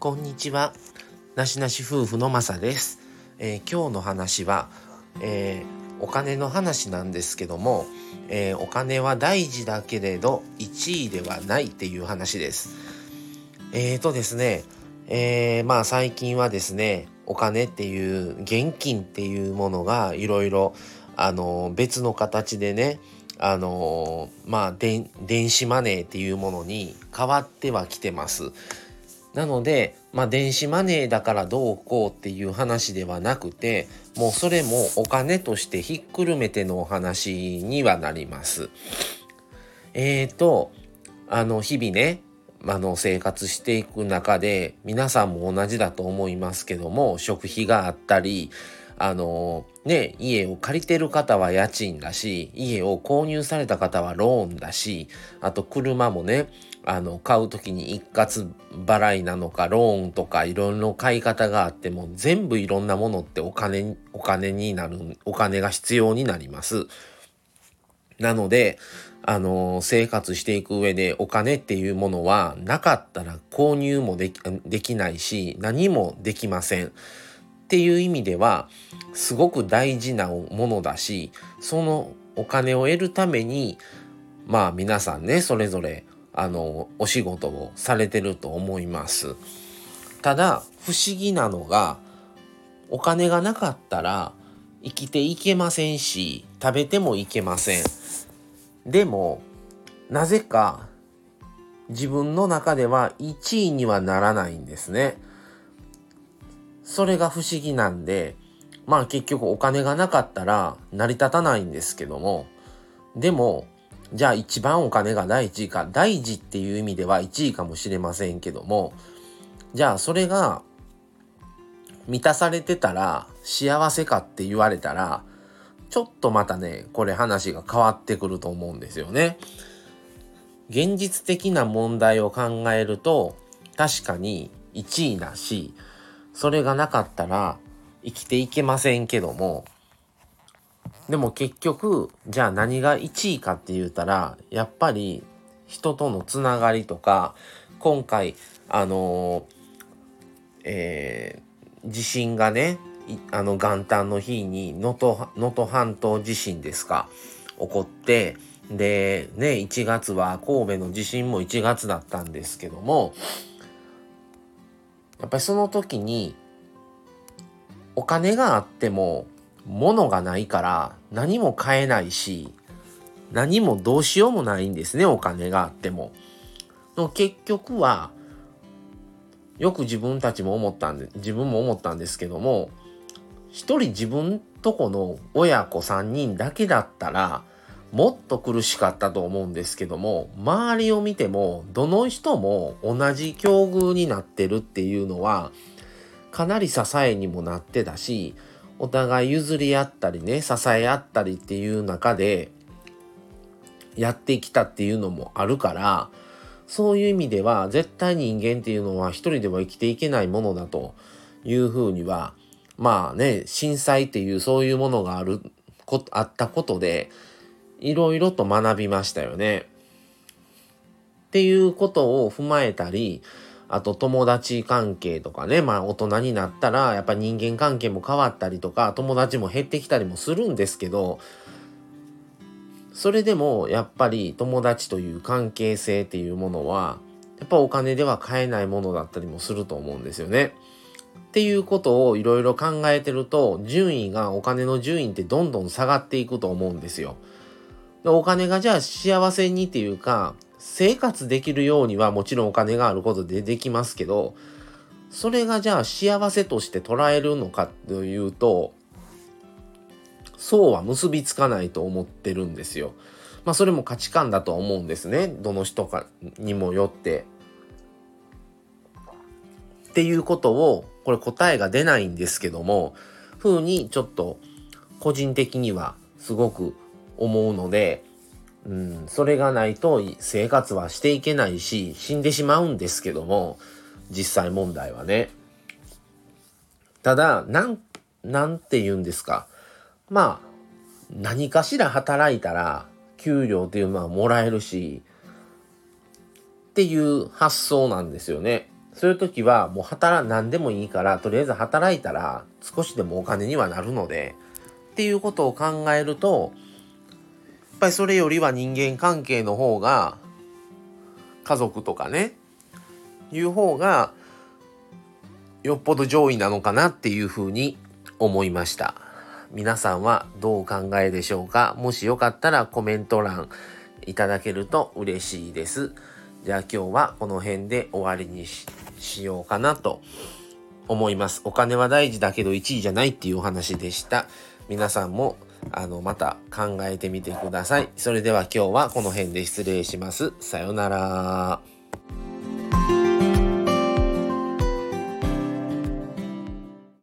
こんにちは。なしなし夫婦のまさです。えー、今日の話は、えー、お金の話なんですけども、えー、お金は大事だけれど1位ではないっていう話です。えーとですね、えー、まあ最近はですね、お金っていう現金っていうものがいろいろあの別の形でねあのまあ電子マネーっていうものに変わってはきてます。なので、まあ、電子マネーだからどうこうっていう話ではなくてもうそれもお金としてひっくるめてのお話にはなります。えーとあの日々ねあの生活していく中で皆さんも同じだと思いますけども食費があったりあのね家を借りてる方は家賃だし家を購入された方はローンだしあと車もねあの買う時に一括払いなのかローンとかいろいろ買い方があっても全部いろんなものってお金お金になるお金が必要になります。なのであの生活していく上でお金っていうものはなかったら購入もできできないし何もできません。っていう意味ではすごく大事なものだしそのお金を得るためにまあ皆さんねそれぞれあのお仕事をされてると思います。ただ不思議なのがお金がなかったら生きていけませんし食べてもいけません。でもなぜか自分の中では1位にはならないんですね。それが不思議なんでまあ結局お金がなかったら成り立たないんですけどもでもじゃあ一番お金が第一位か、第一っていう意味では1位かもしれませんけども、じゃあそれが満たされてたら幸せかって言われたら、ちょっとまたね、これ話が変わってくると思うんですよね。現実的な問題を考えると、確かに1位だし、それがなかったら生きていけませんけども、でも結局じゃあ何が1位かって言ったらやっぱり人とのつながりとか今回あのえー、地震がねあの元旦の日に能登半島地震ですか起こってでね1月は神戸の地震も1月だったんですけどもやっぱりその時にお金があっても物がないから何も買えないし何もどうしようもないんですねお金があっても。の結局はよく自分たちも思ったんで自分も思ったんですけども一人自分とこの親子3人だけだったらもっと苦しかったと思うんですけども周りを見てもどの人も同じ境遇になってるっていうのはかなり支えにもなってたしお互い譲り合ったりね支え合ったりっていう中でやってきたっていうのもあるからそういう意味では絶対人間っていうのは一人では生きていけないものだというふうにはまあね震災っていうそういうものがあるこあったことでいろいろと学びましたよね。っていうことを踏まえたりあと友達関係とかね、まあ大人になったらやっぱ人間関係も変わったりとか友達も減ってきたりもするんですけど、それでもやっぱり友達という関係性っていうものはやっぱお金では買えないものだったりもすると思うんですよね。っていうことをいろいろ考えてると順位がお金の順位ってどんどん下がっていくと思うんですよ。お金がじゃあ幸せにっていうか生活できるようにはもちろんお金があることでできますけどそれがじゃあ幸せとして捉えるのかというとそうは結びつかないと思ってるんですよ。まあそれも価値観だと思うんですね。どの人かにもよって。っていうことをこれ答えが出ないんですけども風にちょっと個人的にはすごく思うのでうん、それがないと生活はしていけないし死んでしまうんですけども実際問題はね。ただなんなんて言うんですか。まあ何かしら働いたら給料っていうのはもらえるしっていう発想なんですよね。そういう時はもう働何でもいいからとりあえず働いたら少しでもお金にはなるのでっていうことを考えるとぱりそれよりは人間関係の方が家族とかねいう方がよっぽど上位なのかなっていうふうに思いました。皆さんはどうお考えでしょうか？もしよかったらコメント欄いただけると嬉しいです。じゃあ今日はこの辺で終わりにしようかなと思います。お金は大事だけど1位じゃないっていうお話でした。皆さんもあのまた考えてみてください。それでは今日はこの辺で失礼します。さようなら。